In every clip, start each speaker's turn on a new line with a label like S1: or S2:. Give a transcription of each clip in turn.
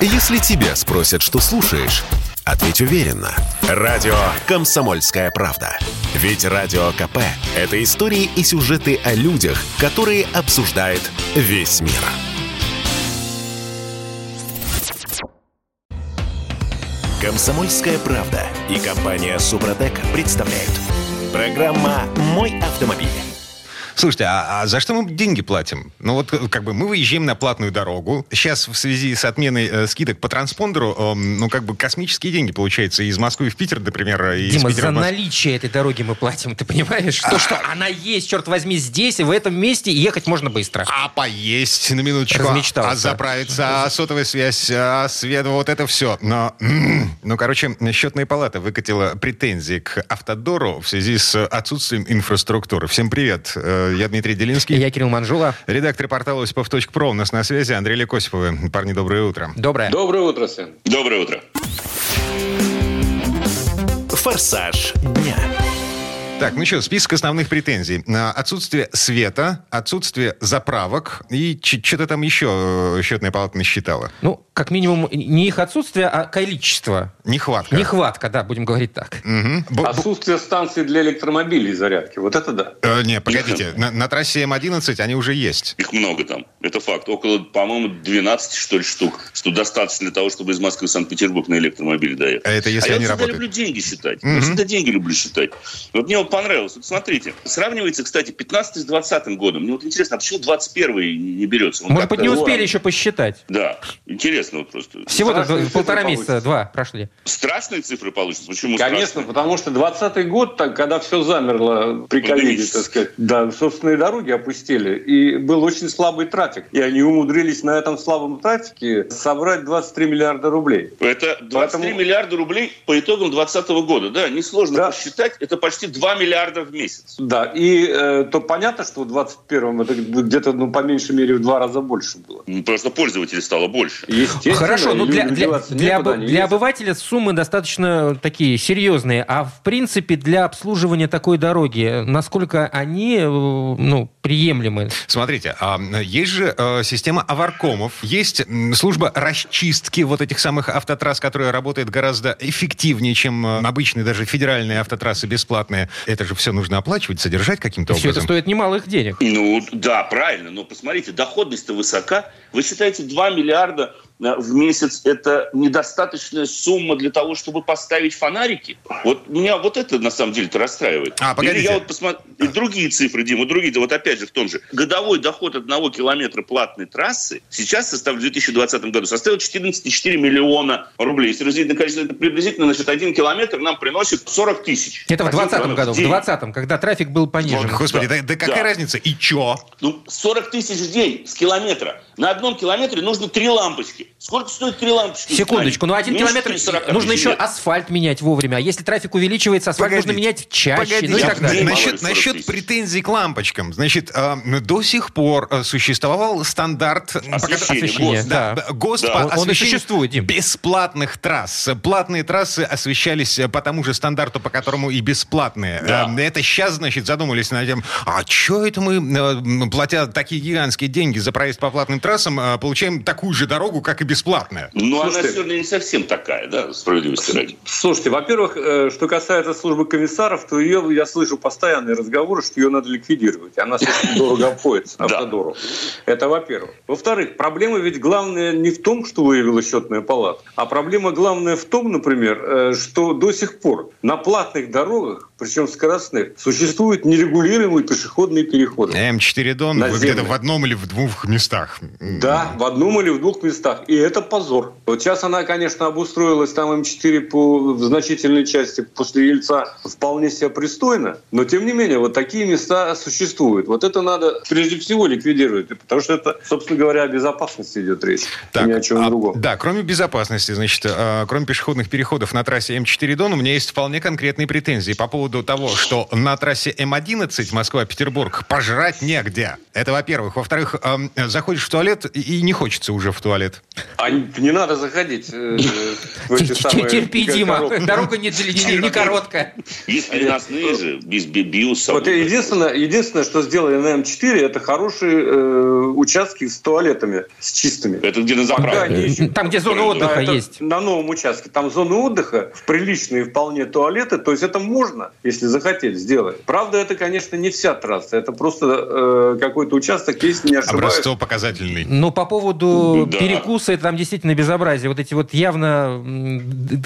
S1: Если тебя спросят, что слушаешь, ответь уверенно. Радио «Комсомольская правда». Ведь Радио КП – это истории и сюжеты о людях, которые обсуждает весь мир. «Комсомольская правда» и компания «Супротек» представляют. Программа «Мой автомобиль».
S2: Слушайте, а, а за что мы деньги платим? Ну вот как бы мы выезжаем на платную дорогу. Сейчас в связи с отменой э, скидок по транспондеру, э, ну как бы космические деньги получается из Москвы в Питер, например. Из
S3: Дима,
S2: Питера
S3: за
S2: Мос-
S3: наличие этой дороги мы платим, ты понимаешь? То, что она есть, черт возьми, здесь, и в этом месте, и ехать можно быстро.
S2: А поесть на минуточку,
S3: Размечтался.
S2: а заправиться, а сотовая связь, а свет, вот это все. Но, ну, короче, счетная палата выкатила претензии к Автодору в связи с отсутствием инфраструктуры. Всем привет, Э, я Дмитрий Делинский.
S3: Я Кирилл Манжула.
S2: Редактор портала Осипов.про у нас на связи Андрей Лекосиповы. Парни, доброе утро.
S3: Доброе.
S4: Доброе утро, сын.
S5: Доброе утро.
S1: «Форсаж дня».
S2: Так, ну что, список основных претензий. Отсутствие света, отсутствие заправок и что-то там еще э, счетная палата насчитала.
S3: Ну, как минимум, не их отсутствие, а количество.
S2: Нехватка.
S3: Нехватка, да, будем говорить так.
S2: Бу-
S4: Отсутствие станций для электромобилей зарядки. Вот это да.
S2: Э, не, погодите, на, на трассе М11 они уже есть.
S5: Их много там. Это факт. Около, по-моему, 12, что ли, штук. Что достаточно для того, чтобы из Москвы в Санкт-Петербург на электромобиле доехать.
S2: А это если
S5: а я
S2: они
S5: всегда
S2: работают.
S5: люблю деньги считать.
S2: Мгм.
S5: Я всегда деньги люблю считать. Вот мне вот понравилось. Вот смотрите. Сравнивается, кстати, 15 с 20 годом. Мне вот интересно, а почему 21 не берется? Он
S3: Может быть, не успели
S5: ладно.
S3: еще посчитать.
S5: Да. Интересно вот просто.
S3: Всего-то
S4: цифры
S3: полтора
S4: получится.
S3: месяца, два прошли.
S5: Страшные цифры получатся. Почему
S4: Конечно,
S5: страшные?
S4: потому что 20-й год, так, когда все замерло при ковиде, так сказать, да, собственные дороги опустили, и был очень слабый трафик. И они умудрились на этом слабом трафике собрать 23 миллиарда рублей.
S5: Это 23
S4: Поэтому-
S5: миллиарда рублей по итогам 2020 года. Да, несложно
S4: Да.
S5: посчитать. Это почти 2 миллиарда в месяц.
S4: Да, и э, то понятно, что в 21-м это где-то, ну, по меньшей мере, в два раза больше было.
S5: Ну, Просто пользователей стало больше.
S4: Естественно,
S3: Хорошо, но
S4: и
S3: для, для, для,
S4: они
S3: для обывателя суммы достаточно такие серьезные. А в принципе для обслуживания такой дороги, насколько они э, ну, приемлемы?
S2: Смотрите, а, есть же э, система аваркомов, есть служба расчистки вот этих самых автотрасс, которая работает гораздо эффективнее, чем э, обычные даже федеральные автотрассы бесплатные. Это же все нужно оплачивать, содержать каким-то
S3: Все это
S2: образом.
S3: стоит немалых денег.
S5: Ну, да, правильно. Но посмотрите, доходность-то высока. Вы считаете, 2 миллиарда в месяц – это недостаточная сумма для того, чтобы поставить фонарики? Вот меня вот это на самом деле-то расстраивает.
S2: А, погодите.
S5: Или я вот посмотрю... И другие цифры, Дима, другие. Вот опять же в том же. Годовой доход одного километра платной трассы сейчас составил в 2020 году составил 14,4 миллиона рублей. Если разделить на количество, это приблизительно, значит, один километр нам приносит 40 тысяч.
S3: Это в
S5: Один
S3: 2020
S5: километр
S3: году, в
S5: день.
S3: 2020, когда трафик был понижен.
S2: Господи, да,
S5: Да.
S2: да какая
S5: Да.
S2: разница? И чё?
S5: Ну, 40 тысяч в день с километра. На одном километре нужно три лампочки. Сколько стоит три лампочки?
S3: Секундочку, ну один
S5: Меньше
S3: километр
S5: 40
S3: нужно еще
S5: лет.
S3: асфальт менять вовремя. А если трафик увеличивается, асфальт
S2: Погодите,
S3: нужно менять чаще.
S2: Погодите,
S3: ну и так далее.
S2: Насчет,
S5: ли 40
S2: насчет претензий к лампочкам. Значит, э, до сих пор э, существовал стандарт...
S5: Освещение,
S3: Освещение,
S5: ГОСТ.
S3: да.
S2: Б- ГОСТ
S3: Да.
S2: по
S3: Он- он
S2: освещению
S3: существует, Дим.
S2: бесплатных трасс. Платные трассы освещались э, по тому же стандарту, по которому и бесплатные.
S5: Да.
S2: Э, Это сейчас, значит, задумались над тем, а что это мы, э, платя такие гигантские деньги за проезд по платным трассам, э, получаем такую же дорогу, как и бесплатная?
S5: Ну, она сегодня не совсем такая, да, справедливости ради.
S4: Слушайте, во-первых, э, что касается службы комиссаров, то ее, я слышу постоянные разговоры, что ее надо ликвидировать. Она слишком дорого обходится автодору. Это во-первых. Во-вторых, проблема ведь главная не в том, что выявила счетная палата, а проблема главная в том, например, э, что до сих пор на платных дорогах, причем скоростных, существуют нерегулируемые пешеходные переходы.
S2: М4 Дон где-то в одном или в двух местах.
S4: Да, в одном или в двух местах. И это позор. Вот сейчас она, конечно, обустроилась там М4 по, в значительной части после Ельца вполне себе пристойно, но тем не менее вот такие места существуют. Вот это надо прежде всего ликвидировать, потому что это, собственно говоря, о безопасности идет речь, и ни о чем
S2: а,
S4: другом.
S2: Да, кроме безопасности, значит, э, кроме пешеходных переходов на трассе М4 Дон, у меня есть вполне конкретные претензии по поводу того, что на трассе М11 Москва-Петербург пожрать негде. Это во-первых. Во-вторых, эм, заходишь в туалет и не хочется уже в туалет.
S4: А не надо заходить э, в эти
S3: самые... Терпи, Дима, дорога не, короткая.
S5: Есть переносные же, без биоса.
S4: Вот единственное, единственное, что сделали на М4, это хорошие э, участки с туалетами, с чистыми.
S5: Это где на заправке?
S3: Там, где зона отдыха есть.
S4: На новом участке. Там зона отдыха, в приличные вполне туалеты, то есть это можно, если захотели сделать. Правда, это, конечно, не вся трасса, это просто э, какой-то участок, если не ошибаюсь.
S2: Образцово-показательный.
S3: Ну, по поводу да. перекуса, это там действительно безобразие. Вот эти вот явно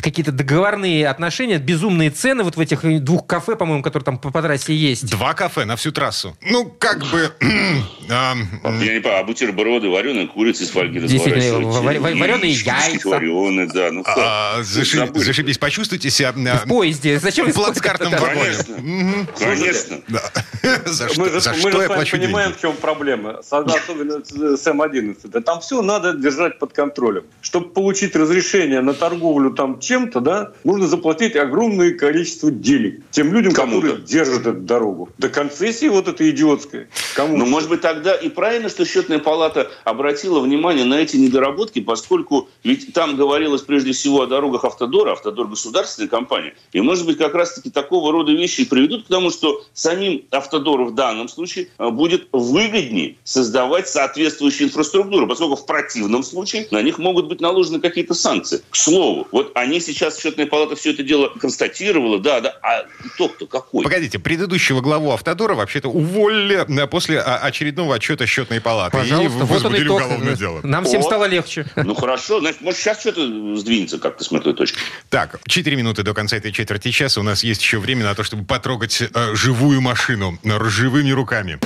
S3: какие-то договорные отношения, безумные цены вот в этих двух кафе, по-моему, которые там по, по трассе есть.
S2: Два кафе на всю трассу. Ну, как бы...
S5: Я не понимаю, а бутерброды, вареная курица из фольги
S3: Действительно, вареные яйца.
S5: Вареные, да. Ну,
S2: а, зашибись, почувствуйте себя...
S3: В поезде. Зачем
S2: в плацкартном вагоне?
S5: Конечно.
S4: За что я плачу понимаем, в чем проблема. Особенно с М11. Да там все надо держать под контролем. Чтобы получить разрешение на торговлю там чем-то, да, нужно заплатить огромное количество денег тем людям, которые держат эту дорогу. До концессии вот этой идиотской.
S5: Кому? Ну, может быть, тогда и правильно, что счетная палата обратила внимание на эти недоработки, поскольку ведь там говорилось прежде всего о дорогах Автодора, Автодор государственная компания. И, может быть, как раз-таки такого рода вещи приведут к тому, что самим Автодору в данном случае а, будет выгоднее создавать соответствующую инфраструктуру, поскольку в противном случае на них могут быть наложены какие-то санкции. К слову, вот они сейчас, счетная палата все это дело констатировала, да, да, а итог-то какой?
S2: Погодите, предыдущего главу Автодора вообще-то уволили э, после а, очередного отчета счетной палаты.
S3: Пожалуйста, и вот он итог. уголовное дело. Нам всем стало легче.
S5: Ну хорошо, значит, может сейчас что-то сдвинется как-то с мертвой точки.
S2: Так, 4 минуты до конца этой четверти часа. У нас есть еще время на то, чтобы потрогать э, живую машину живыми руками.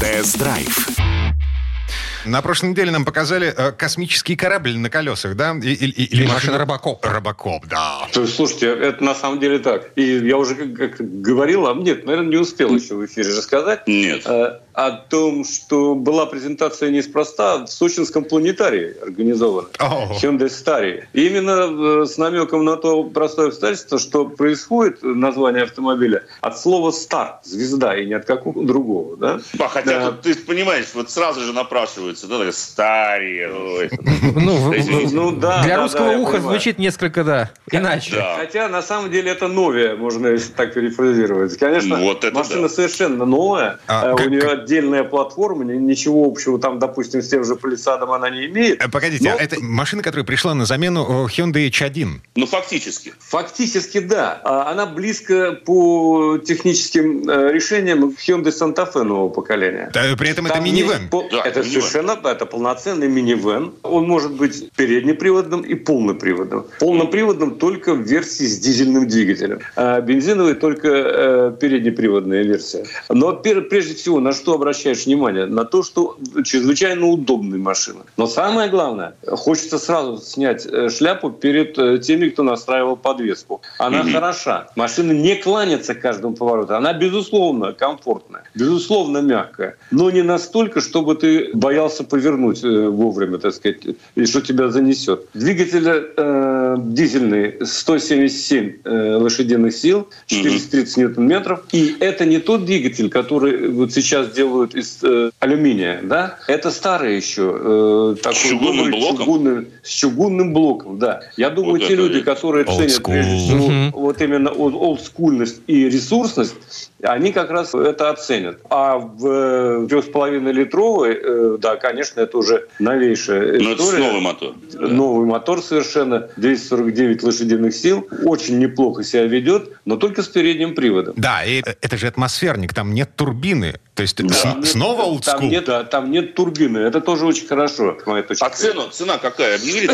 S1: Тест-драйв
S2: на прошлой неделе нам показали э, космический корабль на колесах, да?
S3: И, или, или машина, машина Робокоп.
S2: Робокоп, да.
S4: Слушайте, это на самом деле так. И я уже как, как говорил, а нет, наверное, не успел еще в эфире рассказать.
S5: Нет.
S4: Э, о том, что была презентация неспроста в сочинском планетарии организована. Oh. Hyundai Starry. И именно э, с намеком на то простое обстоятельство, что происходит название автомобиля от слова «стар», «звезда», и ни от какого другого. Да?
S5: А, хотя да. ты понимаешь, вот сразу же напрашивается, да, «старри».
S3: Ну, ну, да, для русского уха звучит несколько, да, иначе.
S4: Хотя, на самом деле, это новее, можно так перефразировать. Конечно, машина совершенно новая. А, у нее отдельная платформа, ничего общего там, допустим, с тем же Палисадом она не имеет.
S2: Э, погодите, но... а это машина, которая пришла на замену э, Hyundai H1?
S5: Ну, фактически.
S4: Фактически, да. А она близко по техническим э, решениям Hyundai Santa Fe нового поколения.
S2: Да, при этом там это минивэн.
S4: По... Да, это минивэн. совершенно, это полноценный минивэн. Он может быть переднеприводным и полноприводным. Полноприводным только в версии с дизельным двигателем. А бензиновый только э, переднеприводная версия. Но прежде всего, на что обращаешь внимание? На то, что чрезвычайно удобная машина. Но самое главное, хочется сразу снять э, шляпу перед э, теми, кто настраивал подвеску. Она mm-hmm. хороша. Машина не кланится к каждому повороту. Она, безусловно, комфортная, безусловно, мягкая. Но не настолько, чтобы ты боялся повернуть э, вовремя, так сказать, и что тебя занесет. Двигатель э, дизельный 177 э, лошадиных сил, 430 mm-hmm. ньютон-метров. И это не тот двигатель, который вот сейчас делают делают из э, алюминия, да, это старый еще.
S5: Э, такой с чугунным блоком?
S4: Чугунный, с чугунным блоком, да. Я думаю, вот те люди, которые ценят прежде всего mm-hmm. вот именно олдскульность и ресурсность, они как раз это оценят. А в 3,5-литровой, э, да, конечно, это уже новейшая
S5: Но история. это новый мотор.
S4: Новый мотор совершенно, 249 лошадиных сил. Очень неплохо себя ведет, но только с передним приводом.
S2: Да, и это же атмосферник, там нет турбины. То есть да, с, нет, снова олдскул?
S4: Там нет, да, там нет турбины. Это тоже очень хорошо,
S5: моя точка. А цену, цена какая? Объявили?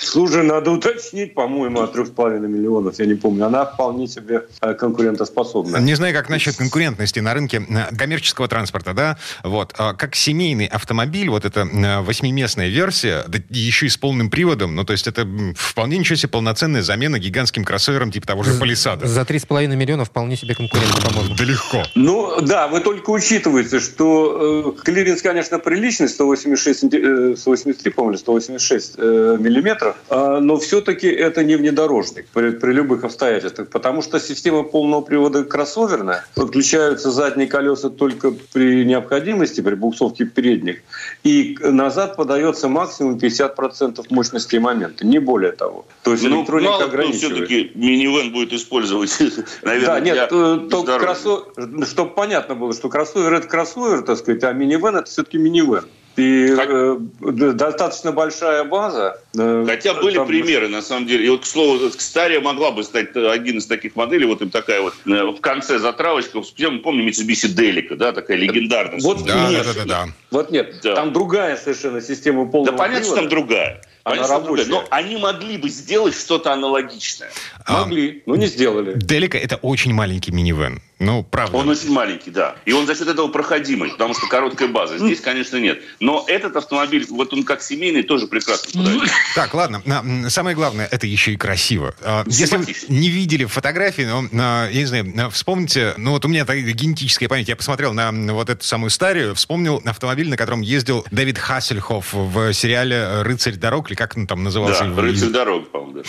S4: Слушай, надо уточнить, по-моему, от 3,5 миллионов, я не помню. Она вполне себе э, конкурентоспособна.
S2: Не знаю, как насчет конкурентности на рынке э, коммерческого транспорта, да? Вот. А как семейный автомобиль, вот эта э, восьмиместная версия, да еще и с полным приводом, ну, то есть это вполне ничего себе полноценная замена гигантским кроссовером типа того же Палисада.
S3: За 3,5 миллиона вполне себе конкурент, по-моему.
S2: Да легко.
S4: Ну, да, вы только учите учитывайте, что э, клиренс, конечно, приличный, 186, э, 183, по-моему, 186 э, миллиметров, э, но все-таки это не внедорожник при, при любых обстоятельствах, потому что система полного привода кроссоверная, подключаются задние колеса только при необходимости, при буксовке передних, и назад подается максимум 50% мощности момента, не более того.
S5: То есть ну, электроника мало ограничивает. все-таки минивэн будет использовать, наверное, Да, нет,
S4: э, только кроссо... чтобы понятно было, что кроссовер – это кроссовер, так сказать, а минивэн – это все-таки минивэн. И э, достаточно большая база.
S5: Э, Хотя были там... примеры, на самом деле. И вот, к слову, Стария могла бы стать один из таких моделей. Вот им такая вот э, в конце затравочка. Я помню Mitsubishi Delica, да, такая легендарная.
S4: Вот да, нет. Да, да, да, Вот нет. Да. Там другая совершенно система полного
S5: Да понятно, что там другая. Она рабочая. Но они могли бы сделать что-то аналогичное.
S4: А, могли, но не сделали.
S2: Делика – это очень маленький минивэн. Ну, правда.
S5: Он очень маленький, да. И он за счет этого проходимый, потому что короткая база. Здесь, конечно, нет. Но этот автомобиль, вот он как семейный, тоже прекрасно подойдет.
S2: Так, ладно. Самое главное, это еще и красиво. А, если вы не видели фотографии, но, я не знаю, вспомните, ну вот у меня генетическая память. Я посмотрел на вот эту самую старую, вспомнил автомобиль, на котором ездил Дэвид Хассельхоф в сериале «Рыцарь дорог», или как он там назывался?
S5: Да, «Рыцарь дорог», по-моему. Да.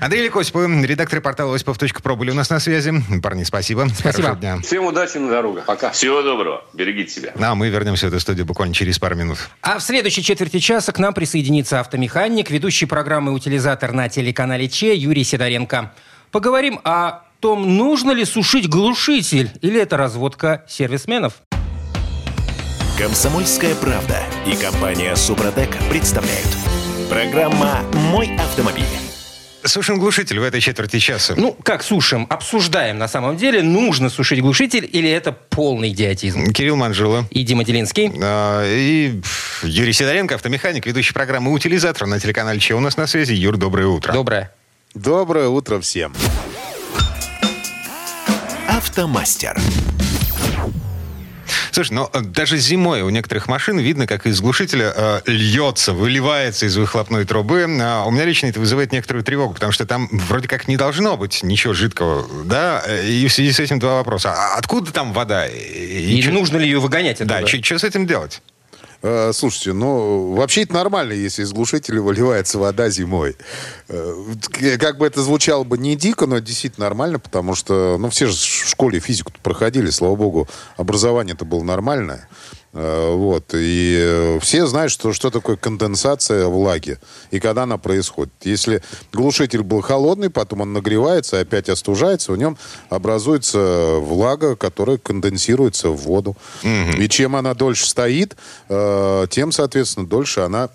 S2: Андрей Лекосипов, редактор портала осипов.про были у нас на связи. Парни, спасибо.
S3: Спасибо хорошего дня.
S4: Всем удачи на дорогах. Пока.
S5: Всего доброго. Берегите себя.
S2: Ну, а мы вернемся в эту студию буквально через пару минут.
S3: А в следующей четверти часа к нам присоединится автомеханик, ведущий программы «Утилизатор» на телеканале Че Юрий Сидоренко. Поговорим о том, нужно ли сушить глушитель или это разводка сервисменов.
S1: Комсомольская правда и компания «Супротек» представляют. Программа «Мой автомобиль».
S2: Сушим глушитель в этой четверти часа.
S3: Ну, как сушим? Обсуждаем на самом деле. Нужно сушить глушитель или это полный идиотизм?
S2: Кирилл Манжула.
S3: И Дима Делинский.
S2: А, и Юрий Сидоренко, автомеханик, ведущий программы «Утилизатор» на телеканале «Че» у нас на связи. Юр, доброе утро.
S3: Доброе.
S6: Доброе утро всем.
S1: Автомастер.
S2: Слушай, но э, даже зимой у некоторых машин видно, как из глушителя э, льется, выливается из выхлопной трубы. А у меня лично это вызывает некоторую тревогу, потому что там вроде как не должно быть ничего жидкого, да? И в связи с этим два вопроса. А откуда там вода? И,
S3: и, и нужно ли ее выгонять оттуда?
S2: Да, что с этим делать?
S6: Э, слушайте, ну, вообще это нормально, если из глушителя выливается вода зимой. Э, как бы это звучало бы не дико, но это действительно нормально, потому что, ну, все же в школе физику проходили, слава богу, образование-то было нормальное. Э, вот. И э, все знают, что, что такое конденсация влаги и когда она происходит. Если глушитель был холодный, потом он нагревается, опять остужается, в нем образуется влага, которая конденсируется в воду. Угу. И чем она дольше стоит, э, тем, соответственно, дольше она,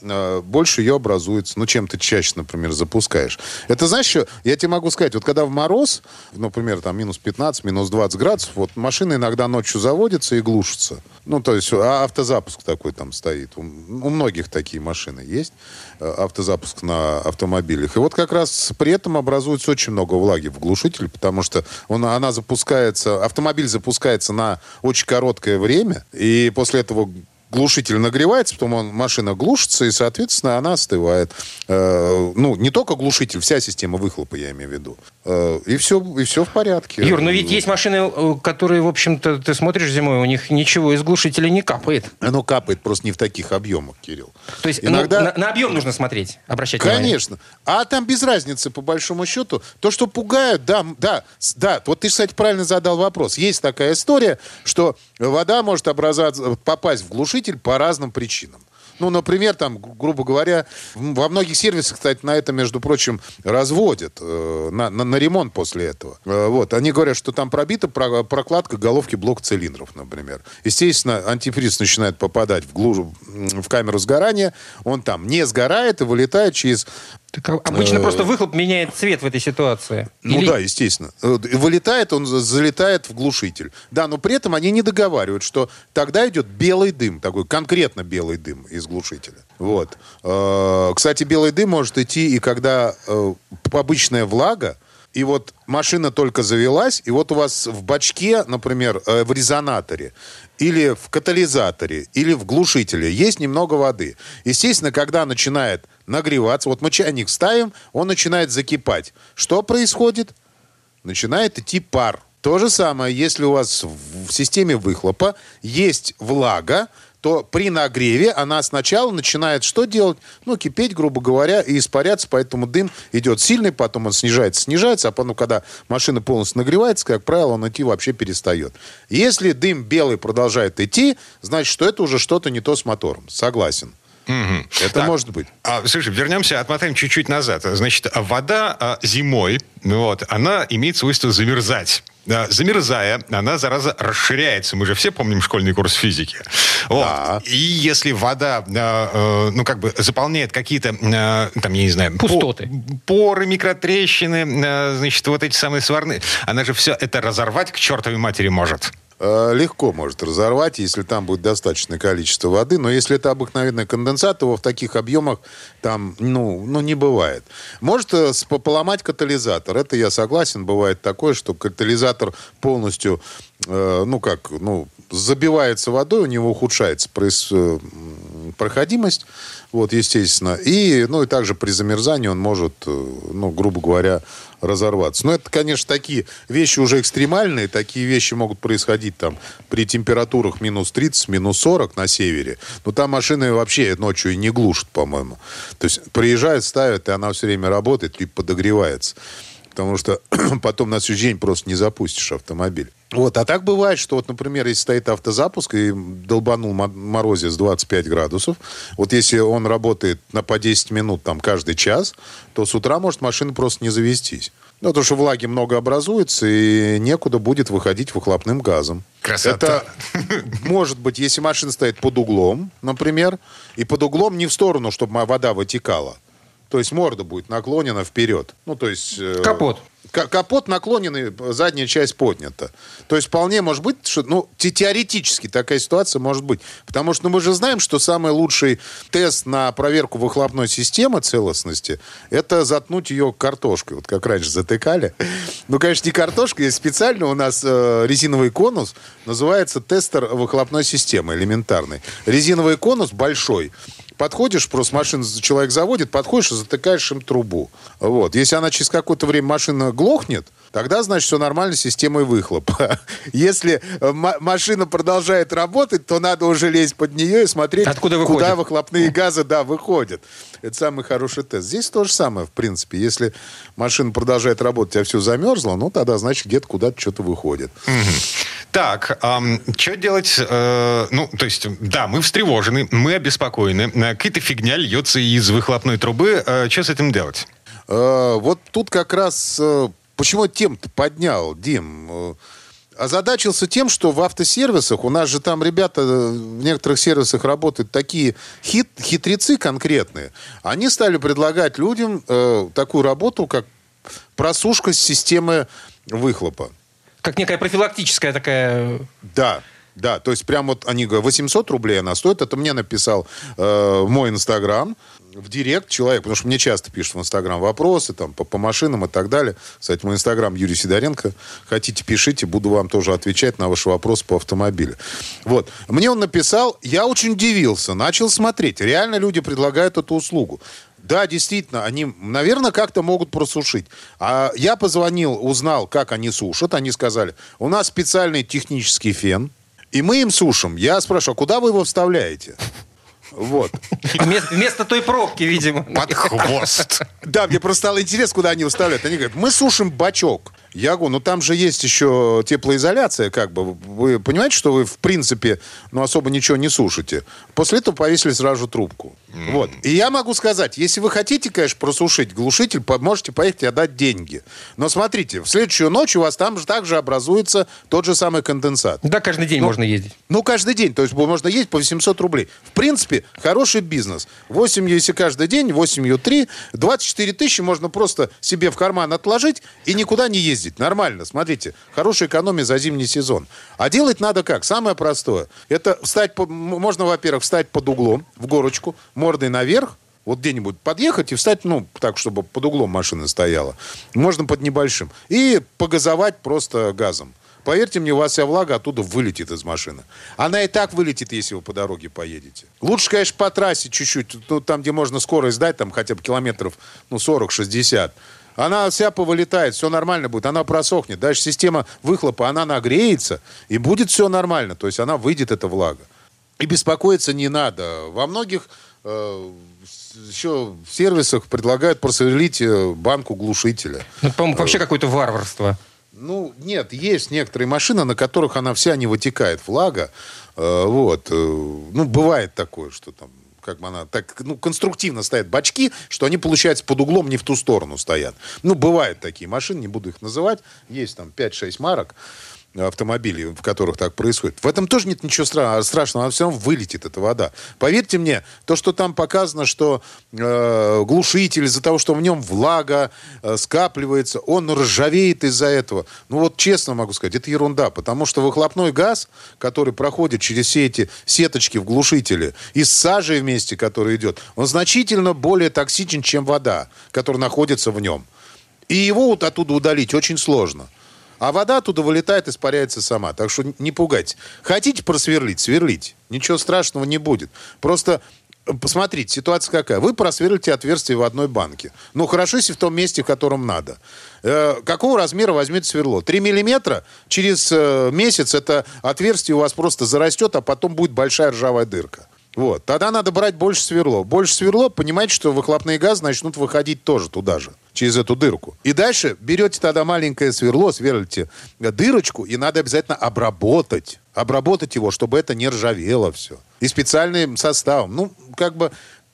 S6: больше ее образуется. Ну, чем ты чаще, например, запускаешь. Это, знаешь, что, я тебе могу сказать, вот когда в мороз, например, там минус 15, минус 20 градусов, вот машина иногда ночью заводится и глушится. Ну, то есть а автозапуск такой там стоит. У, у многих такие машины есть, э, автозапуск на автомобилях. И вот как раз при этом образуется очень много влаги в глушителе, потому что он, она запускается, автомобиль запускается на очень короткое время, и после этого глушитель нагревается, потом он, машина глушится, и, соответственно, она остывает. Э, ну, не только глушитель, вся система выхлопа, я имею в виду. Э, и, все, и все в порядке.
S3: Юр, но ведь есть машины, э, которые, в общем-то, ты смотришь зимой, у них ничего из глушителя не капает.
S6: Оно капает просто не в таких объемах, Кирилл.
S3: То есть ну, Иногда... на, на объем нужно смотреть, обращать
S6: Конечно. внимание. Конечно. А там без разницы, по большому счету. То, что пугают, да, да, да. Вот ты, кстати, правильно задал вопрос. Есть такая история, что вода может образоваться, попасть в глушитель по разным причинам. Ну, например, там, грубо говоря, во многих сервисах, кстати, на это, между прочим, разводят э, на, на, на ремонт после этого. Э, вот. Они говорят, что там пробита прокладка головки блок цилиндров, например. Естественно, антифриз начинает попадать в, глужу, в камеру сгорания, он там не сгорает и вылетает через
S3: так обычно э, просто выхлоп меняет цвет в этой ситуации.
S6: Ну Или... да, естественно. Э, вылетает, он залетает в глушитель. Да, но при этом они не договаривают, что тогда идет белый дым, такой конкретно белый дым из глушителя. Вот. Э, кстати, белый дым может идти и когда обычная влага, и вот машина только завелась, и вот у вас в бачке, например, в резонаторе, или в катализаторе, или в глушителе есть немного воды. Естественно, когда начинает нагреваться, вот мы чайник ставим, он начинает закипать. Что происходит? Начинает идти пар. То же самое, если у вас в системе выхлопа есть влага, то при нагреве она сначала начинает что делать? Ну, кипеть, грубо говоря, и испаряться, поэтому дым идет сильный, потом он снижается, снижается, а потом, когда машина полностью нагревается, как правило, он идти вообще перестает. Если дым белый продолжает идти, значит, что это уже что-то не то с мотором. Согласен.
S2: Мгм.
S6: Это
S2: Так,
S6: может быть.
S2: А, слушай, вернемся, отмотаем чуть-чуть назад. Значит, а вода а, зимой, вот, она имеет свойство замерзать. А, Замерзая, она, зараза, расширяется. Мы же все помним школьный курс физики. Вот.
S6: Да.
S2: И если вода, а, э, ну, как бы заполняет какие-то, там, я не знаю...
S3: Пустоты.
S2: Поры, микротрещины, значит, вот эти самые сварные, она же все это разорвать к чертовой матери может.
S6: Э, Легко может разорвать, если там будет достаточное количество воды. Но если это обыкновенный конденсат, его в таких объемах там, ну, ну не бывает. Может э, поломать катализатор. Это я согласен. Бывает такое, что катализатор полностью, э, ну как, ну, забивается водой, у него ухудшается э, проходимость, вот, естественно. И, ну, и также при замерзании он может, э, ну, грубо говоря, разорваться. Но это, конечно, такие вещи уже экстремальные. Такие вещи могут происходить там при температурах минус 30, минус 40 на севере. Но там машины вообще ночью и не глушат, по-моему. То есть приезжают, ставят, и она все время работает и подогревается. Потому что потом на следующий день просто не запустишь автомобиль. Вот, а так бывает, что вот, например, если стоит автозапуск и долбанул мо- морозец 25 градусов, вот если он работает на по 10 минут там каждый час, то с утра может машина просто не завестись. Ну, потому что влаги много образуется, и некуда будет выходить выхлопным газом.
S2: Красота.
S6: Это может быть, если машина стоит под углом, например, и под углом не в сторону, чтобы вода вытекала. То есть морда будет наклонена вперед. Ну, то есть... э,
S3: Капот.
S6: Ка- Капот наклоненный, задняя часть поднята. То есть вполне может быть, что, ну, те- теоретически такая ситуация может быть. Потому что ну, мы же знаем, что самый лучший тест на проверку выхлопной системы целостности – это заткнуть ее картошкой. Вот как раньше затыкали. Ну, конечно, не картошка, есть специально у нас э, резиновый конус, называется тестер выхлопной системы элементарный. Резиновый конус большой, Подходишь, просто машину человек заводит, подходишь и затыкаешь им трубу. Вот. Если она через какое-то время машина глохнет, тогда, значит, все нормально системой выхлопа. Если э, ма- машина продолжает работать, то надо уже лезть под нее и смотреть,
S3: Откуда
S6: куда
S3: выходит.
S6: выхлопные газы, да, выходят. Это самый хороший тест. Здесь то же самое, в принципе. Если машина продолжает работать, а все замерзло, ну, тогда, значит, где-то куда-то что-то выходит.
S2: Так, что делать? э, ну, то есть, да, мы встревожены, мы обеспокоены. э, Какая-то фигня льется из выхлопной трубы. Что с этим делать?
S6: Э, Вот тут как раз... э, Почему тем-то поднял, Дим? Э, Озадачился тем, что в автосервисах, у нас же там ребята э, в некоторых сервисах работают такие хит, хитрецы конкретные. Они стали предлагать людям э, такую работу, как просушка системы выхлопа.
S3: Как некая профилактическая такая...
S6: Да, да, то есть прям вот они говорят, 800 рублей она стоит. Это мне написал э, мой инстаграм в директ человек, потому что мне часто пишут в инстаграм вопросы там по, по машинам и так далее. Кстати, мой инстаграм Юрий Сидоренко. Хотите, пишите, буду вам тоже отвечать на ваши вопросы по автомобилю. Вот. Мне он написал, я очень удивился, начал смотреть. Реально люди предлагают эту услугу. Да, действительно, они, наверное, как-то могут просушить. А я позвонил, узнал, как они сушат. Они сказали, у нас специальный технический фен, и мы им сушим. Я спрашиваю, а куда вы его вставляете? Вот.
S3: Вместо, вместо той пробки, видимо.
S2: Под хвост.
S6: Да, мне просто стало интересно, куда они вставляют. Они говорят, мы сушим бачок. Я говорю, ну там же есть еще теплоизоляция, как бы. Вы понимаете, что вы, в принципе, ну, особо ничего не сушите. После этого повесили сразу трубку. Вот. И я могу сказать, если вы хотите, конечно, просушить глушитель, можете поехать и отдать деньги. Но смотрите, в следующую ночь у вас там же также образуется тот же самый конденсат.
S3: Да, каждый день можно ездить.
S6: Ну, каждый день. То есть можно ездить по 800 рублей. В принципе, хороший бизнес. 8 если каждый день, 8 3, 24 тысячи можно просто себе в карман отложить и никуда не ездить. Нормально, смотрите. Хорошая экономия за зимний сезон. А делать надо как? Самое простое. Это встать, по- можно, во-первых, встать под углом, в горочку, мордой наверх, вот где-нибудь подъехать и встать, ну, так, чтобы под углом машина стояла. Можно под небольшим. И погазовать просто газом. Поверьте мне, у вас вся влага оттуда вылетит из машины. Она и так вылетит, если вы по дороге поедете. Лучше, конечно, по трассе чуть-чуть. Ну, там, где можно скорость дать, там хотя бы километров, ну, 40-60. Она вся повылетает, все нормально будет, она просохнет. Дальше система выхлопа, она нагреется, и будет все нормально. То есть она выйдет, эта влага. И беспокоиться не надо. Во многих э, еще в сервисах предлагают просверлить э, банку глушителя.
S3: Ну, это, по-моему, вообще какое-то варварство.
S6: Ну, нет, есть некоторые машины, на которых она вся не вытекает, влага. Э, вот. Э, ну, бывает такое, что там как бы она так, ну, конструктивно стоят бачки, что они, получается, под углом не в ту сторону стоят. Ну, бывают такие машины, не буду их называть. Есть там 5-6 марок автомобилей, в которых так происходит. В этом тоже нет ничего стра- страшного, она все равно вылетит, эта вода. Поверьте мне, то, что там показано, что э, глушитель из-за того, что в нем влага э, скапливается, он ржавеет из-за этого. Ну вот честно могу сказать, это ерунда, потому что выхлопной газ, который проходит через все эти сеточки в глушителе, и с сажей вместе, который идет, он значительно более токсичен, чем вода, которая находится в нем. И его вот оттуда удалить очень сложно. А вода оттуда вылетает, испаряется сама. Так что не пугайтесь. Хотите просверлить? Сверлить. Ничего страшного не будет. Просто э, посмотрите, ситуация какая. Вы просверлите отверстие в одной банке. Ну, хорошо, если в том месте, в котором надо. Э, какого размера возьмете сверло? 3 миллиметра? Через э, месяц это отверстие у вас просто зарастет, а потом будет большая ржавая дырка. Вот. Тогда надо брать больше сверло. Больше сверло, понимаете, что выхлопные газы начнут выходить тоже туда же, через эту дырку. И дальше берете тогда маленькое сверло, сверлите дырочку, и надо обязательно обработать. Обработать его, чтобы это не ржавело все. И специальным составом. Ну, как бы,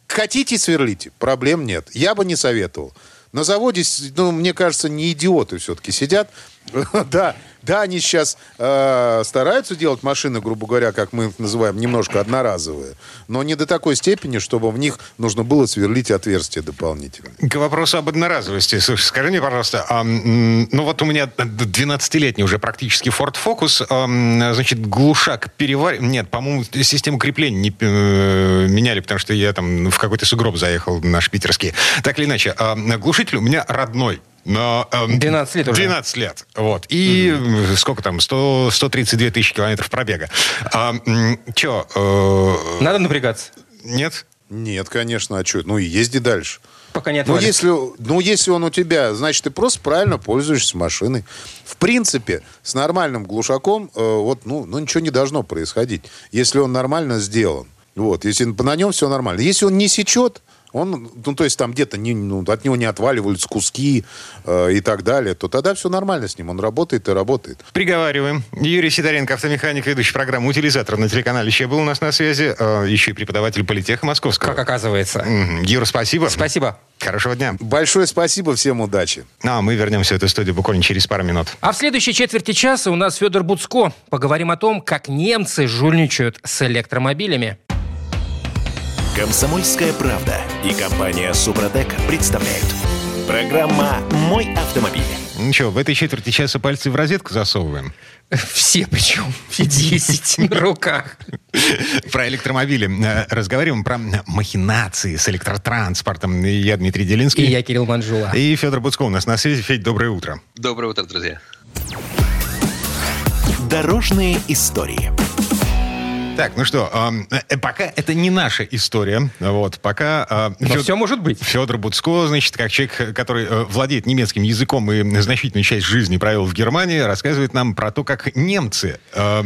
S6: хотите сверлите, проблем нет. Я бы не советовал. На заводе, ну, мне кажется, не идиоты все-таки сидят. да, да, они сейчас э, стараются делать машины, грубо говоря, как мы их называем, немножко одноразовые, но не до такой степени, чтобы в них нужно было сверлить отверстия дополнительно.
S2: К вопросу об одноразовости. Слушай, скажи мне, пожалуйста, а, ну вот у меня 12-летний уже практически Ford Focus, а, значит, глушак перевар... Нет, по-моему, систему крепления не э, меняли, потому что я там в какой-то сугроб заехал, наш питерский. Так или иначе, а, глушитель у меня родной.
S3: Но, эм, 12 лет уже.
S2: 12 лет. Вот. И mm-hmm. сколько там? 100, 132 тысячи километров пробега. А, че?
S3: Э... Надо напрягаться?
S2: Нет?
S6: Нет, конечно. А что? Ну и езди дальше.
S3: Пока не
S6: ну если, ну, если он у тебя, значит, ты просто правильно пользуешься машиной. В принципе, с нормальным глушаком э, вот, ну, ну, ничего не должно происходить, если он нормально сделан. Вот, если на нем все нормально. Если он не сечет, он, ну, то есть там где-то не, ну, от него не отваливаются куски э, и так далее, то тогда все нормально с ним. Он работает и работает.
S2: Приговариваем. Юрий Сидоренко, автомеханик, ведущий программу «Утилизатор» на телеканале «Че» был у нас на связи. Э, еще и преподаватель политеха Московского.
S3: Как оказывается.
S2: Юра, спасибо.
S3: Спасибо.
S2: Хорошего дня.
S6: Большое спасибо, всем удачи.
S2: Ну, а мы вернемся в эту студию буквально через пару минут.
S3: А в следующей четверти часа у нас Федор Буцко. Поговорим о том, как немцы жульничают с электромобилями.
S1: Комсомольская правда и компания Супротек представляют. Программа «Мой автомобиль».
S2: Ну что, в этой четверти часа пальцы в розетку засовываем?
S3: Все причем, все 10 на руках.
S2: Про электромобили э, разговариваем, про махинации с электротранспортом. Я Дмитрий Делинский.
S3: И я Кирилл Манжула.
S2: И Федор Буцко у нас на связи. Федь, доброе утро.
S7: Доброе утро, друзья.
S1: Дорожные истории.
S2: Так, ну что, э, пока это не наша история. Вот, пока...
S3: Э, Но Федор, все может быть.
S2: Федор Буцко, значит, как человек, который э, владеет немецким языком и значительную часть жизни провел в Германии, рассказывает нам про то, как немцы... Э,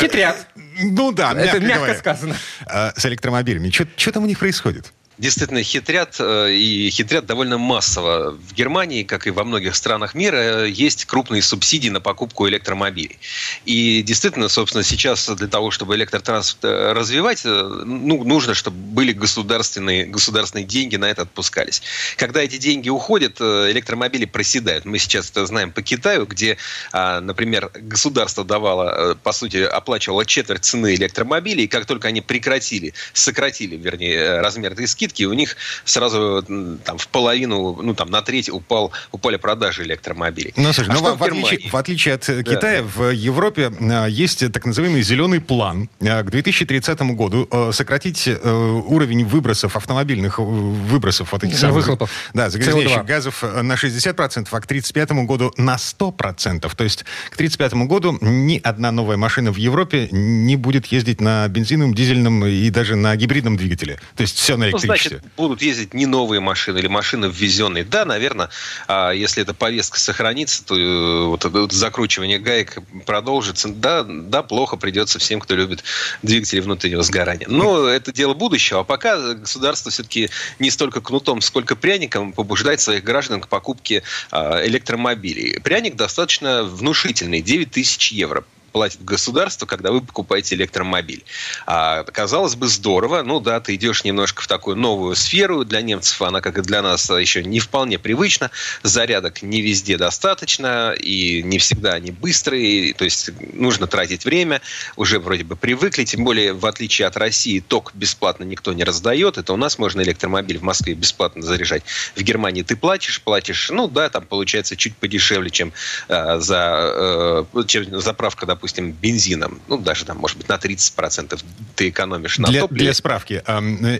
S3: Хитрят.
S2: Ну да,
S3: мягко Это мягко
S2: говоря,
S3: сказано.
S2: Э, с электромобилями. Что там у них происходит?
S7: Действительно хитрят, э, и хитрят довольно массово. В Германии, как и во многих странах мира, есть крупные субсидии на покупку электромобилей. И действительно, собственно, сейчас для того, чтобы электротранспорт э, развивать, э, ну, нужно, чтобы были государственные, государственные деньги на это отпускались. Когда эти деньги уходят, электромобили проседают. Мы сейчас это знаем по Китаю, где, а, например, государство давало, по сути, оплачивало четверть цены электромобилей, и как только они прекратили, сократили, вернее, размер этой скидки, у них сразу там, в половину, ну там на треть упал, упали продажи электромобилей.
S2: Ну, слушай, а ну, в, в, отличие, в отличие от да. Китая, в Европе а, есть так называемый зеленый план а, к 2030 году сократить уровень выбросов, автомобильных выбросов вот этих самых...
S3: Выхлопов.
S2: Да, загрязняющих газов на 60%, а к 35 году на 100%. То есть к 35 году ни одна новая машина в Европе не будет ездить на бензиновом, дизельном и даже на гибридном двигателе. То есть все на электричестве значит
S7: будут ездить не новые машины или машины ввезенные? Да, наверное, а если эта повестка сохранится, то э, вот это закручивание гаек продолжится. Да, да, плохо придется всем, кто любит двигатели внутреннего сгорания. Но это дело будущего. А пока государство все-таки не столько кнутом, сколько пряником побуждает своих граждан к покупке а, электромобилей. Пряник достаточно внушительный, 9 тысяч евро платит государство, когда вы покупаете электромобиль. А, казалось бы, здорово. Ну да, ты идешь немножко в такую новую сферу. Для немцев она, как и для нас, еще не вполне привычна. Зарядок не везде достаточно, и не всегда они быстрые. То есть нужно тратить время. Уже вроде бы привыкли. Тем более, в отличие от России, ток бесплатно никто не раздает. Это у нас можно электромобиль в Москве бесплатно заряжать. В Германии ты платишь, платишь, ну да, там получается чуть подешевле, чем э, за э, чем заправка, допустим, допустим, бензином, ну, даже там, может быть, на 30% ты экономишь на
S2: для,
S7: топливе.
S2: Для справки,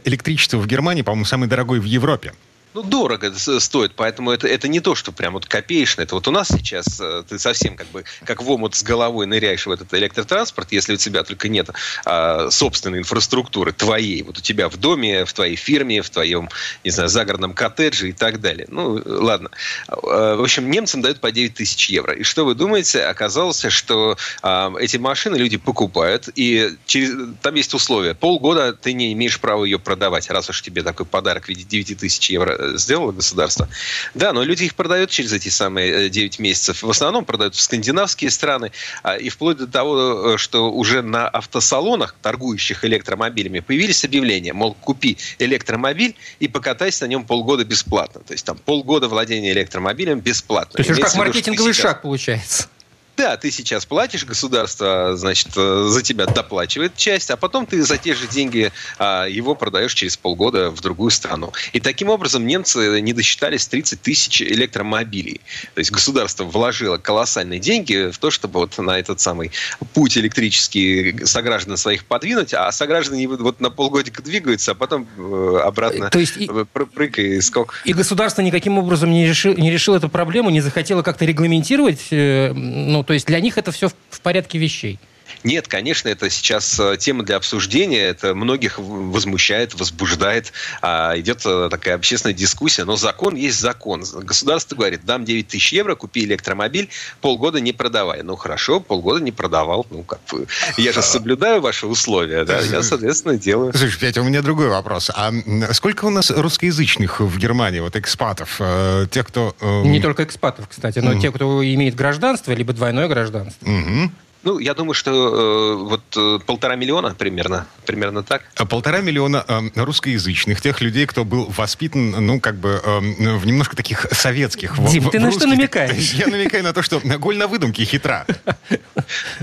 S2: электричество в Германии, по-моему, самое дорогое в Европе
S7: ну, дорого стоит, поэтому это, это не то, что прям вот копеечное. Это вот у нас сейчас э, ты совсем как бы как в омут с головой ныряешь в этот электротранспорт, если у тебя только нет а, собственной инфраструктуры твоей, вот у тебя в доме, в твоей фирме, в твоем, не знаю, загородном коттедже и так далее. Ну, ладно. А, в общем, немцам дают по 9 тысяч евро. И что вы думаете? Оказалось, что а, эти машины люди покупают, и через, там есть условия. Полгода ты не имеешь права ее продавать, раз уж тебе такой подарок в виде 9 тысяч евро сделало государство. Да, но люди их продают через эти самые 9 э, месяцев. В основном продают в скандинавские страны. А, и вплоть до того, э, что уже на автосалонах, торгующих электромобилями, появились объявления, мол, купи электромобиль и покатайся на нем полгода бесплатно. То есть там полгода владения электромобилем бесплатно.
S3: То есть уже как маркетинговый шаг получается.
S7: Да, ты сейчас платишь, государство, значит, э, за тебя доплачивает часть, а потом ты за те же деньги а, его продаешь через полгода в другую страну. И таким образом немцы не досчитались 30 тысяч электромобилей. То есть государство вложило колоссальные деньги в то, чтобы вот на этот самый путь электрический сограждан своих подвинуть, а сограждане вот на полгодика двигаются, а потом э, обратно
S3: то есть и,
S7: прыг и скок.
S3: И государство никаким образом не решило, не решило эту проблему, не захотело как-то регламентировать, э, ну, то есть для них это все в порядке вещей.
S7: Нет, конечно, это сейчас э, тема для обсуждения. Это многих возмущает, возбуждает. А, идет э, такая общественная дискуссия. Но закон есть закон. Государство говорит, дам 9 тысяч евро, купи электромобиль, полгода не продавай. Ну, хорошо, полгода не продавал. Ну, как бы, я же соблюдаю ваши условия, да, я, соответственно, делаю.
S2: Слушай, Петя, у меня другой вопрос. А сколько у нас русскоязычных в Германии, вот экспатов? Э, тех, кто...
S3: Не только экспатов, кстати, но mm. те, кто имеет гражданство, либо двойное гражданство.
S2: Mm-hmm.
S7: Ну, я думаю, что э, вот э, полтора миллиона примерно, примерно так.
S2: А полтора миллиона э, русскоязычных, тех людей, кто был воспитан, ну, как бы, э, в немножко таких советских...
S3: Дим,
S2: в,
S3: ты
S2: в
S3: на русских, что намекаешь?
S2: Я намекаю на то, что голь на выдумке хитра.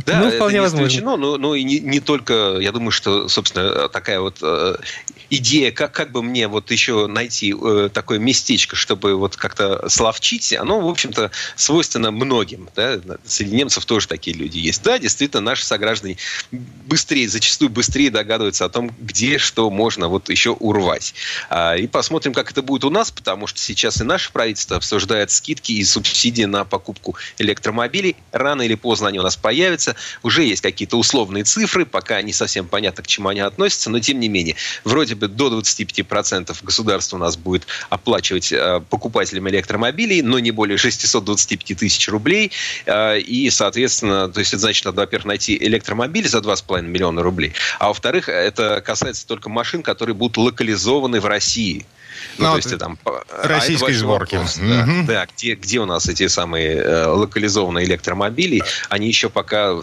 S7: Да, ну, вполне возможно. Но, но и не, не только, я думаю, что, собственно, такая вот э, идея, как, как бы мне вот еще найти э, такое местечко, чтобы вот как-то словчить, оно, в общем-то, свойственно многим. Да? Среди немцев тоже такие люди есть да, действительно, наши сограждане быстрее, зачастую быстрее догадываются о том, где что можно вот еще урвать. А, и посмотрим, как это будет у нас, потому что сейчас и наше правительство обсуждает скидки и субсидии на покупку электромобилей. Рано или поздно они у нас появятся. Уже есть какие-то условные цифры, пока не совсем понятно, к чему они относятся, но тем не менее, вроде бы до 25% государство у нас будет оплачивать э, покупателям электромобилей, но не более 625 тысяч рублей. Э, и, соответственно, то есть это значит, значит, надо, во-первых, найти электромобиль за 2,5 миллиона рублей, а во-вторых, это касается только машин, которые будут локализованы в России.
S2: Ну, ну, то есть там... А, российской а сборки. Вопрос,
S7: угу. Да, да где, где у нас эти самые э, локализованные электромобили? Они еще пока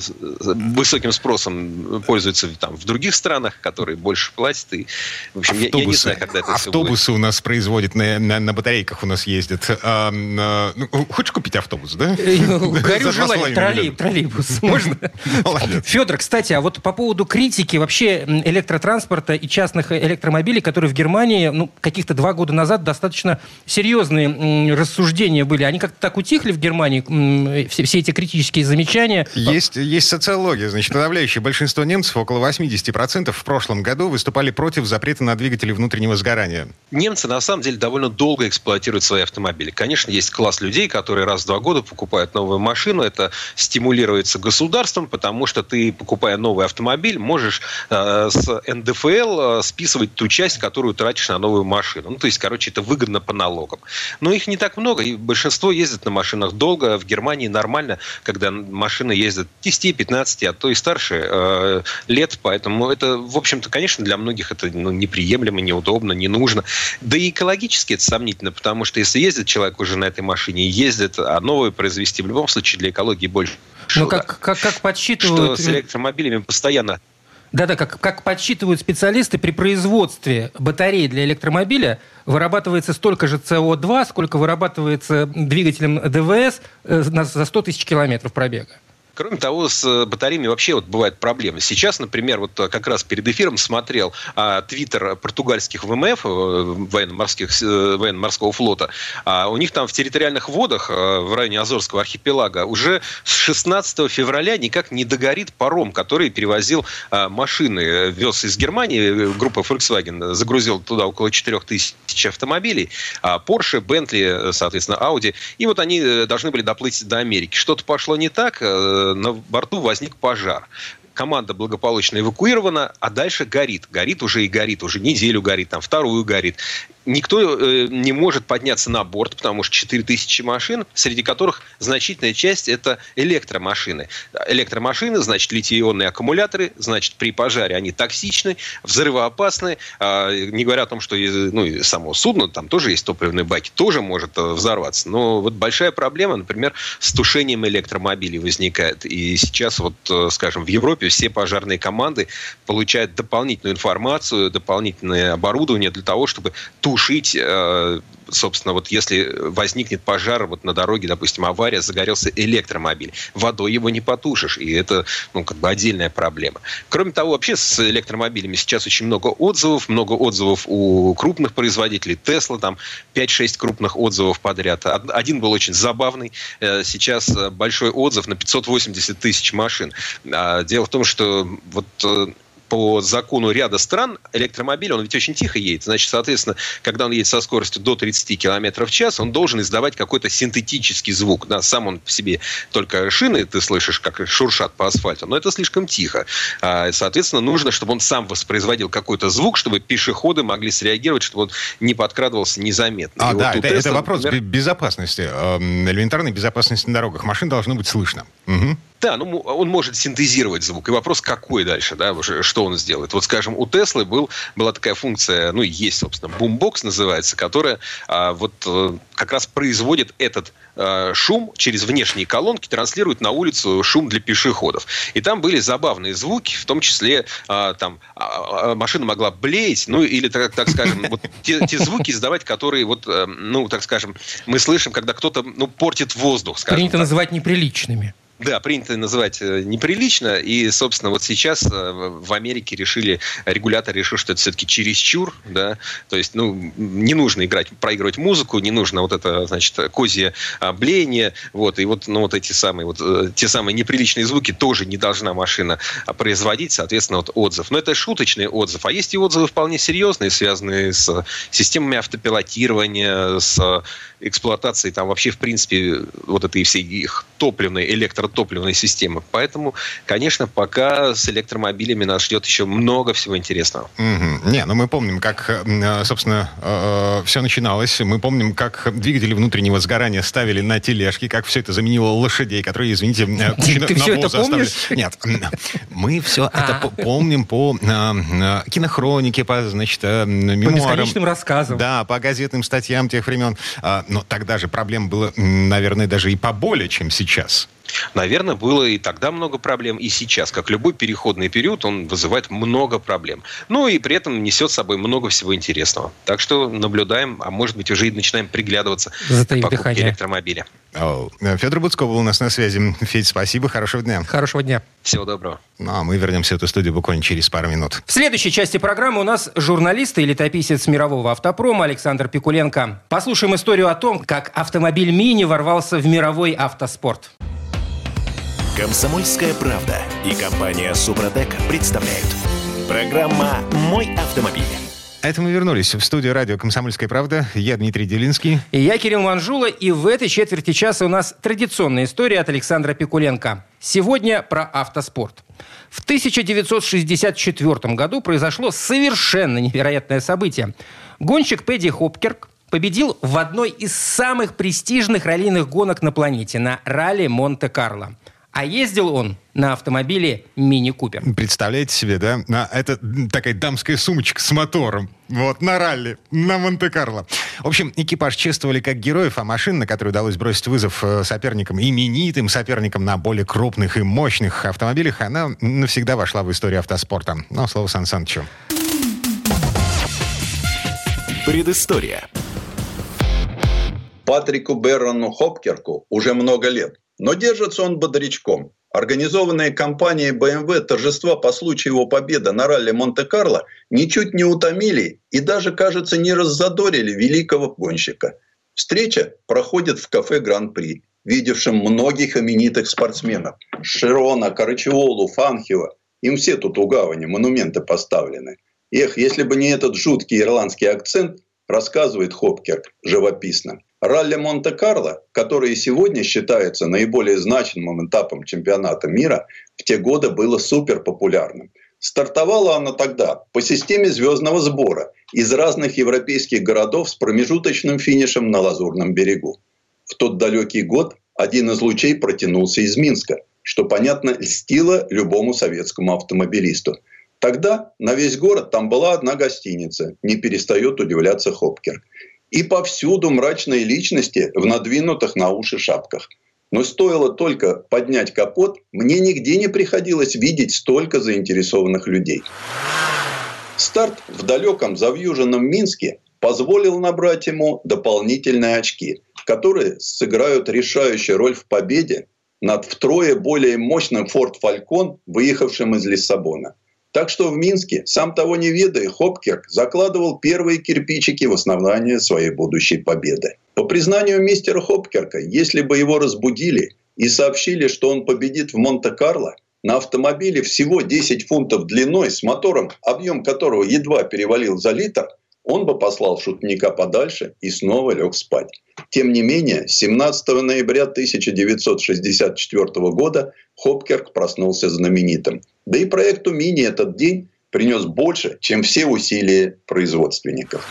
S7: высоким спросом пользуются там в других странах, которые больше платят. И, в общем, автобусы, я, я не знаю, когда это
S2: Автобусы у нас производят, на, на, на батарейках у нас ездят. А, а, ну, хочешь купить автобус, да?
S3: Э, ну, горю желание. Троллейбус. Можно? Федор, кстати, а вот по поводу критики вообще электротранспорта и частных электромобилей, которые в Германии, ну, каких-то два года назад достаточно серьезные рассуждения были. Они как-то так утихли в Германии, все, все эти критические замечания.
S2: Есть, есть социология. Значит, подавляющее большинство немцев, около 80% в прошлом году выступали против запрета на двигатели внутреннего сгорания.
S7: Немцы, на самом деле, довольно долго эксплуатируют свои автомобили. Конечно, есть класс людей, которые раз в два года покупают новую машину. Это стимулируется государством, потому что ты, покупая новый автомобиль, можешь э, с НДФЛ э, списывать ту часть, которую тратишь на новую машину. Ну, то есть, короче, это выгодно по налогам. Но их не так много, и большинство ездит на машинах долго. В Германии нормально, когда машины ездят 10-15, а то и старше э, лет. Поэтому это, в общем-то, конечно, для многих это ну, неприемлемо, неудобно, не нужно. Да и экологически это сомнительно, потому что если ездит человек уже на этой машине, ездит, а новую произвести в любом случае для экологии больше.
S3: Ну, как, как, как подсчитывают...
S7: Что с электромобилями постоянно
S3: да-да, как, как подсчитывают специалисты, при производстве батареи для электромобиля вырабатывается столько же СО2, сколько вырабатывается двигателем ДВС э, за 100 тысяч километров пробега.
S7: Кроме того, с э, батареями вообще вот бывают проблемы. Сейчас, например, вот э, как раз перед эфиром смотрел а, твиттер португальских ВМФ, э, военно-морских, военно-морского флота. А у них там в территориальных водах в районе Азорского архипелага уже с 16 февраля никак не догорит паром, который перевозил а, машины, вез из Германии, группа Volkswagen загрузил туда около 4 тысяч автомобилей, а Porsche, Bentley, соответственно, Audi, и вот они должны были доплыть до Америки. Что-то пошло не так, на борту возник пожар команда благополучно эвакуирована, а дальше горит. Горит уже и горит, уже неделю горит, там вторую горит никто э, не может подняться на борт, потому что 4000 машин, среди которых значительная часть это электромашины. Электромашины, значит, литий-ионные аккумуляторы, значит, при пожаре они токсичны, взрывоопасны, э, не говоря о том, что ну, само судно, там тоже есть топливные баки, тоже может э, взорваться. Но вот большая проблема, например, с тушением электромобилей возникает. И сейчас вот, э, скажем, в Европе все пожарные команды получают дополнительную информацию, дополнительное оборудование для того, чтобы тушить тушить э, собственно, вот если возникнет пожар вот на дороге, допустим, авария, загорелся электромобиль, водой его не потушишь, и это, ну, как бы отдельная проблема. Кроме того, вообще с электромобилями сейчас очень много отзывов, много отзывов у крупных производителей, Тесла, там 5-6 крупных отзывов подряд. Один был очень забавный, э, сейчас большой отзыв на 580 тысяч машин. А, дело в том, что вот э, по закону ряда стран электромобиль, он ведь очень тихо едет. Значит, соответственно, когда он едет со скоростью до 30 км в час, он должен издавать какой-то синтетический звук. Да, сам он в себе только шины, ты слышишь, как шуршат по асфальту, но это слишком тихо. А, соответственно, нужно, чтобы он сам воспроизводил какой-то звук, чтобы пешеходы могли среагировать, чтобы он не подкрадывался незаметно.
S2: А, И да, вот это, Tesla, это вопрос например... безопасности, эм, элементарной безопасности на дорогах. Машин должно быть слышно. Угу.
S7: Да, ну он может синтезировать звук. И вопрос, какой дальше, да, что он сделает. Вот, скажем, у Теслы был, была такая функция, ну, есть, собственно, бумбокс называется, которая а, вот а, как раз производит этот а, шум через внешние колонки, транслирует на улицу шум для пешеходов. И там были забавные звуки, в том числе а, там а, а машина могла блеять, ну, или, так, так скажем, вот те, те звуки издавать, которые, вот, а, ну, так скажем, мы слышим, когда кто-то, ну, портит воздух,
S3: скажем Принято так. называть неприличными.
S7: Да, принято называть э, неприлично. И, собственно, вот сейчас э, в Америке решили, регулятор решил, что это все-таки чересчур, да, то есть, ну, не нужно играть, проигрывать музыку, не нужно вот это, значит, козье блеяние, вот, и вот, ну, вот эти самые, вот, э, те самые неприличные звуки тоже не должна машина производить, соответственно, вот отзыв. Но это шуточный отзыв, а есть и отзывы вполне серьезные, связанные с системами автопилотирования, с эксплуатацией там вообще, в принципе, вот этой всей их топливной, электротопливной системы. Поэтому, конечно, пока с электромобилями нас ждет еще много всего интересного.
S2: Угу. Не, ну мы помним, как, э, собственно, э, все начиналось. Мы помним, как двигатели внутреннего сгорания ставили на тележки, как все это заменило лошадей, которые, извините,
S3: э, кучу Ты все это помнишь?
S2: Нет, мы все это а. помним по кинохронике, по, значит, мемуарам. По
S3: бесконечным рассказам.
S2: Да, по газетным статьям тех времен. А, но тогда же проблем было, наверное, даже и поболее, чем сейчас.
S7: Наверное, было и тогда много проблем, и сейчас. Как любой переходный период, он вызывает много проблем. Ну и при этом несет с собой много всего интересного. Так что наблюдаем, а может быть уже и начинаем приглядываться Затаив к покупке дыхание. электромобиля.
S2: Федор Буцков был у нас на связи. Федь, спасибо, хорошего дня.
S3: Хорошего дня.
S7: Всего доброго.
S2: Ну, а мы вернемся в эту студию буквально через пару минут.
S3: В следующей части программы у нас журналист и летописец мирового автопрома Александр Пикуленко. Послушаем историю о том, как автомобиль «Мини» ворвался в мировой автоспорт.
S1: Комсомольская правда и компания «Супротек» представляют. Программа «Мой автомобиль».
S2: Это мы вернулись в студию радио «Комсомольская правда». Я Дмитрий Делинский.
S3: И я Кирилл Манжула. И в этой четверти часа у нас традиционная история от Александра Пикуленко. Сегодня про автоспорт. В 1964 году произошло совершенно невероятное событие. Гонщик Пэдди Хопкерк победил в одной из самых престижных раллийных гонок на планете, на ралли Монте-Карло. А ездил он на автомобиле Мини Купер.
S2: Представляете себе, да? На, это такая дамская сумочка с мотором. Вот, на ралли, на Монте-Карло. В общем, экипаж чествовали как героев, а машина, на которую удалось бросить вызов э, соперникам, именитым соперникам на более крупных и мощных автомобилях, она навсегда вошла в историю автоспорта. Ну, слово Сан Санычу.
S1: Предыстория.
S8: Патрику Беррону Хопкерку уже много лет. Но держится он бодрячком. Организованные компанией BMW торжества по случаю его победы на ралли Монте-Карло ничуть не утомили и даже, кажется, не раззадорили великого гонщика. Встреча проходит в кафе «Гран-при», видевшем многих именитых спортсменов. Широна, Карачиолу, Фанхио. Им все тут у гавани монументы поставлены. Эх, если бы не этот жуткий ирландский акцент, рассказывает Хопкерк живописно. Ралли Монте-Карло, которое сегодня считается наиболее значимым этапом чемпионата мира, в те годы было супер популярным. Стартовала она тогда по системе звездного сбора из разных европейских городов с промежуточным финишем на Лазурном берегу. В тот далекий год один из лучей протянулся из Минска, что, понятно, льстило любому советскому автомобилисту. Тогда на весь город там была одна гостиница, не перестает удивляться Хопкер – и повсюду мрачные личности в надвинутых на уши шапках. Но стоило только поднять капот, мне нигде не приходилось видеть столько заинтересованных людей. Старт в далеком завьюженном Минске позволил набрать ему дополнительные очки, которые сыграют решающую роль в победе над втрое более мощным Ford Falcon, выехавшим из Лиссабона – так что в Минске, сам того не ведая, Хопкерк закладывал первые кирпичики в основание своей будущей победы. По признанию мистера Хопкерка, если бы его разбудили и сообщили, что он победит в Монте-Карло, на автомобиле всего 10 фунтов длиной с мотором, объем которого едва перевалил за литр, он бы послал шутника подальше и снова лег спать. Тем не менее, 17 ноября 1964 года Хопкерк проснулся знаменитым. Да и проекту «Мини» этот день принес больше, чем все усилия производственников.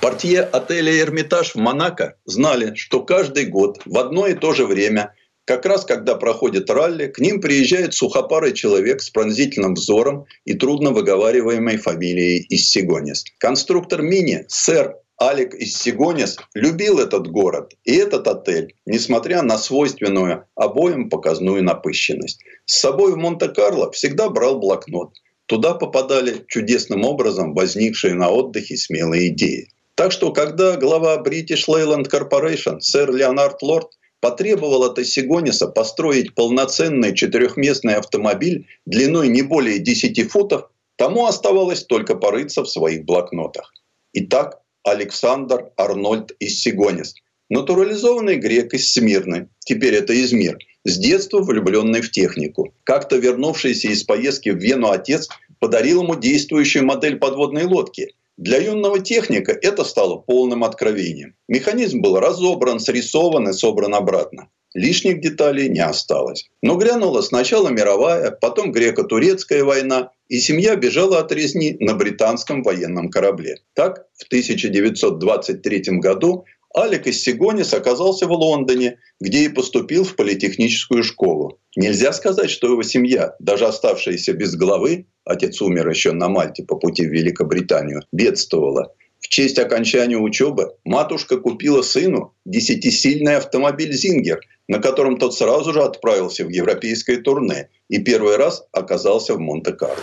S8: Портье отеля «Эрмитаж» в Монако знали, что каждый год в одно и то же время, как раз когда проходит ралли, к ним приезжает сухопарый человек с пронзительным взором и трудно выговариваемой фамилией Иссигонис. Конструктор «Мини» сэр Алик из Сигонис любил этот город и этот отель, несмотря на свойственную обоим показную напыщенность. С собой в Монте-Карло всегда брал блокнот. Туда попадали чудесным образом возникшие на отдыхе смелые идеи. Так что, когда глава British Leyland Corporation, сэр Леонард Лорд, потребовал от Сигониса построить полноценный четырехместный автомобиль длиной не более 10 футов, тому оставалось только порыться в своих блокнотах. Итак, Александр Арнольд из Сигонис. Натурализованный грек из Смирны, теперь это Измир, с детства влюбленный в технику. Как-то вернувшийся из поездки в Вену отец подарил ему действующую модель подводной лодки. Для юного техника это стало полным откровением. Механизм был разобран, срисован и собран обратно. Лишних деталей не осталось. Но грянула сначала мировая, потом греко-турецкая война, и семья бежала от резни на британском военном корабле. Так, в 1923 году Алик из Сигонис оказался в Лондоне, где и поступил в политехническую школу. Нельзя сказать, что его семья, даже оставшаяся без главы, отец умер еще на Мальте по пути в Великобританию, бедствовала. В честь окончания учебы матушка купила сыну десятисильный автомобиль «Зингер», на котором тот сразу же отправился в европейское турне и первый раз оказался в Монте-Карло.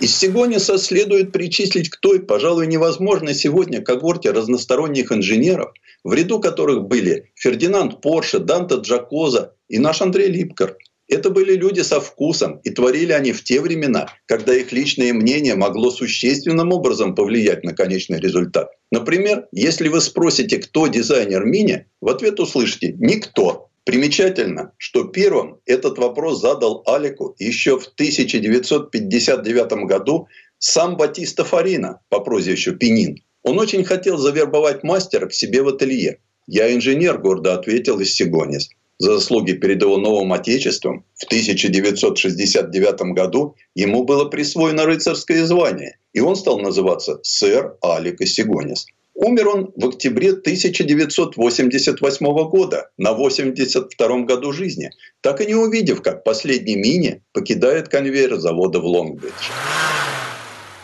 S8: Из Сигониса следует причислить к той, пожалуй, невозможной сегодня когорте разносторонних инженеров, в ряду которых были Фердинанд Порше, Данте Джакоза и наш Андрей Липкер. Это были люди со вкусом, и творили они в те времена, когда их личное мнение могло существенным образом повлиять на конечный результат. Например, если вы спросите, кто дизайнер мини, в ответ услышите «никто». Примечательно, что первым этот вопрос задал Алику еще в 1959 году сам Батиста Фарина по прозвищу Пенин. Он очень хотел завербовать мастера к себе в ателье. «Я инженер», – гордо ответил из Сигонис. За заслуги перед его новым отечеством в 1969 году ему было присвоено рыцарское звание, и он стал называться сэр Алик Сигонис. Умер он в октябре 1988 года, на 82 году жизни, так и не увидев, как последний мини покидает конвейер завода в Лонгбридже.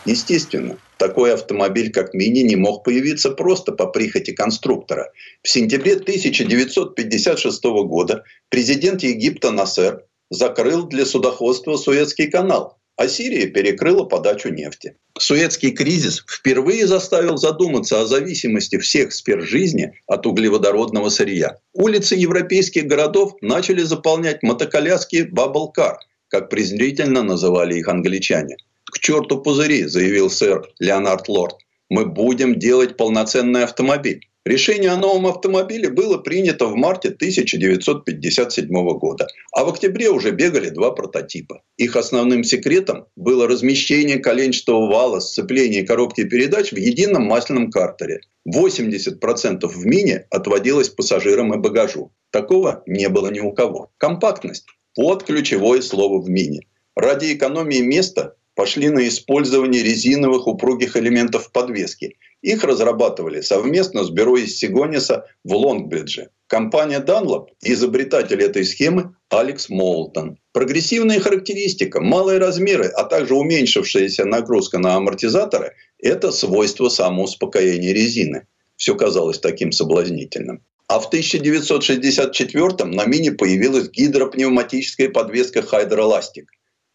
S8: Естественно, такой автомобиль, как Мини, не мог появиться просто по прихоти конструктора. В сентябре 1956 года президент Египта Насер закрыл для судоходства Суэцкий канал, а Сирия перекрыла подачу нефти. Суэцкий кризис впервые заставил задуматься о зависимости всех сфер жизни от углеводородного сырья. Улицы европейских городов начали заполнять мотоколяски «баблкар», как презрительно называли их англичане. «К черту пузыри», – заявил сэр Леонард Лорд. «Мы будем делать полноценный автомобиль. Решение о новом автомобиле было принято в марте 1957 года, а в октябре уже бегали два прототипа. Их основным секретом было размещение коленчатого вала, сцепления коробки передач в едином масляном картере. 80% в мини отводилось пассажирам и багажу. Такого не было ни у кого. Компактность – вот ключевое слово в мини. Ради экономии места пошли на использование резиновых упругих элементов подвески – их разрабатывали совместно с бюро из Сигониса в Лонгбридже. Компания Dunlop изобретатель этой схемы Алекс Молтон. Прогрессивная характеристика, малые размеры, а также уменьшившаяся нагрузка на амортизаторы – это свойство самоуспокоения резины. Все казалось таким соблазнительным. А в 1964 на Мини появилась гидропневматическая подвеска Hydrolastic.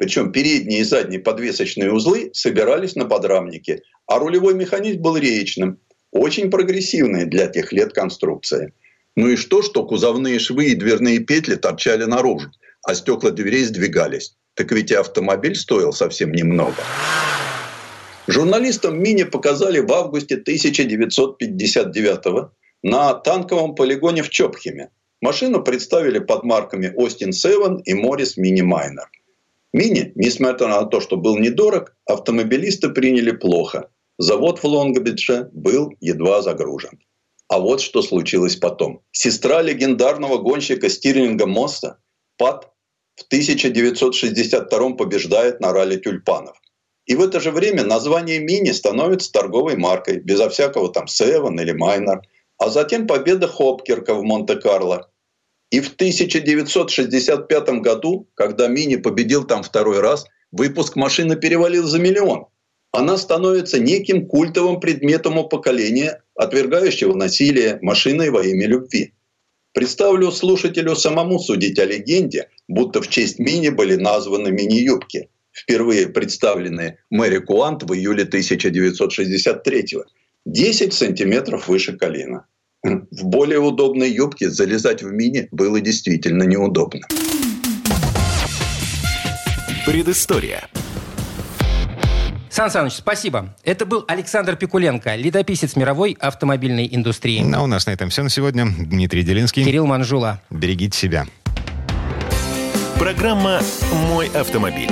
S8: Причем передние и задние подвесочные узлы собирались на подрамнике, а рулевой механизм был реечным. Очень прогрессивная для тех лет конструкция. Ну и что, что кузовные швы и дверные петли торчали наружу, а стекла дверей сдвигались. Так ведь и автомобиль стоил совсем немного. Журналистам Мини показали в августе 1959 на танковом полигоне в Чопхеме. Машину представили под марками Austin 7 и Morris Mini Minor. Мини, несмотря на то, что был недорог, автомобилисты приняли плохо. Завод в Лонгобидже был едва загружен. А вот что случилось потом. Сестра легендарного гонщика Стирлинга Мосса, Пат, в 1962 побеждает на ралли тюльпанов. И в это же время название Мини становится торговой маркой, безо всякого там Севен или Майнер. А затем победа Хопкерка в Монте-Карло – и в 1965 году, когда Мини победил там второй раз, выпуск машины перевалил за миллион. Она становится неким культовым предметом у поколения, отвергающего насилие машиной во имя любви. Представлю слушателю самому судить о легенде, будто в честь Мини были названы мини-юбки, впервые представленные Мэри Куант в июле 1963 -го. 10 сантиметров выше колена. В более удобной юбке залезать в мини было действительно неудобно.
S1: Предыстория.
S3: Сан Саныч, спасибо. Это был Александр Пикуленко, летописец мировой автомобильной индустрии.
S2: А у нас на этом все на сегодня. Дмитрий Делинский.
S3: Кирилл Манжула.
S2: Берегите себя.
S1: Программа «Мой автомобиль».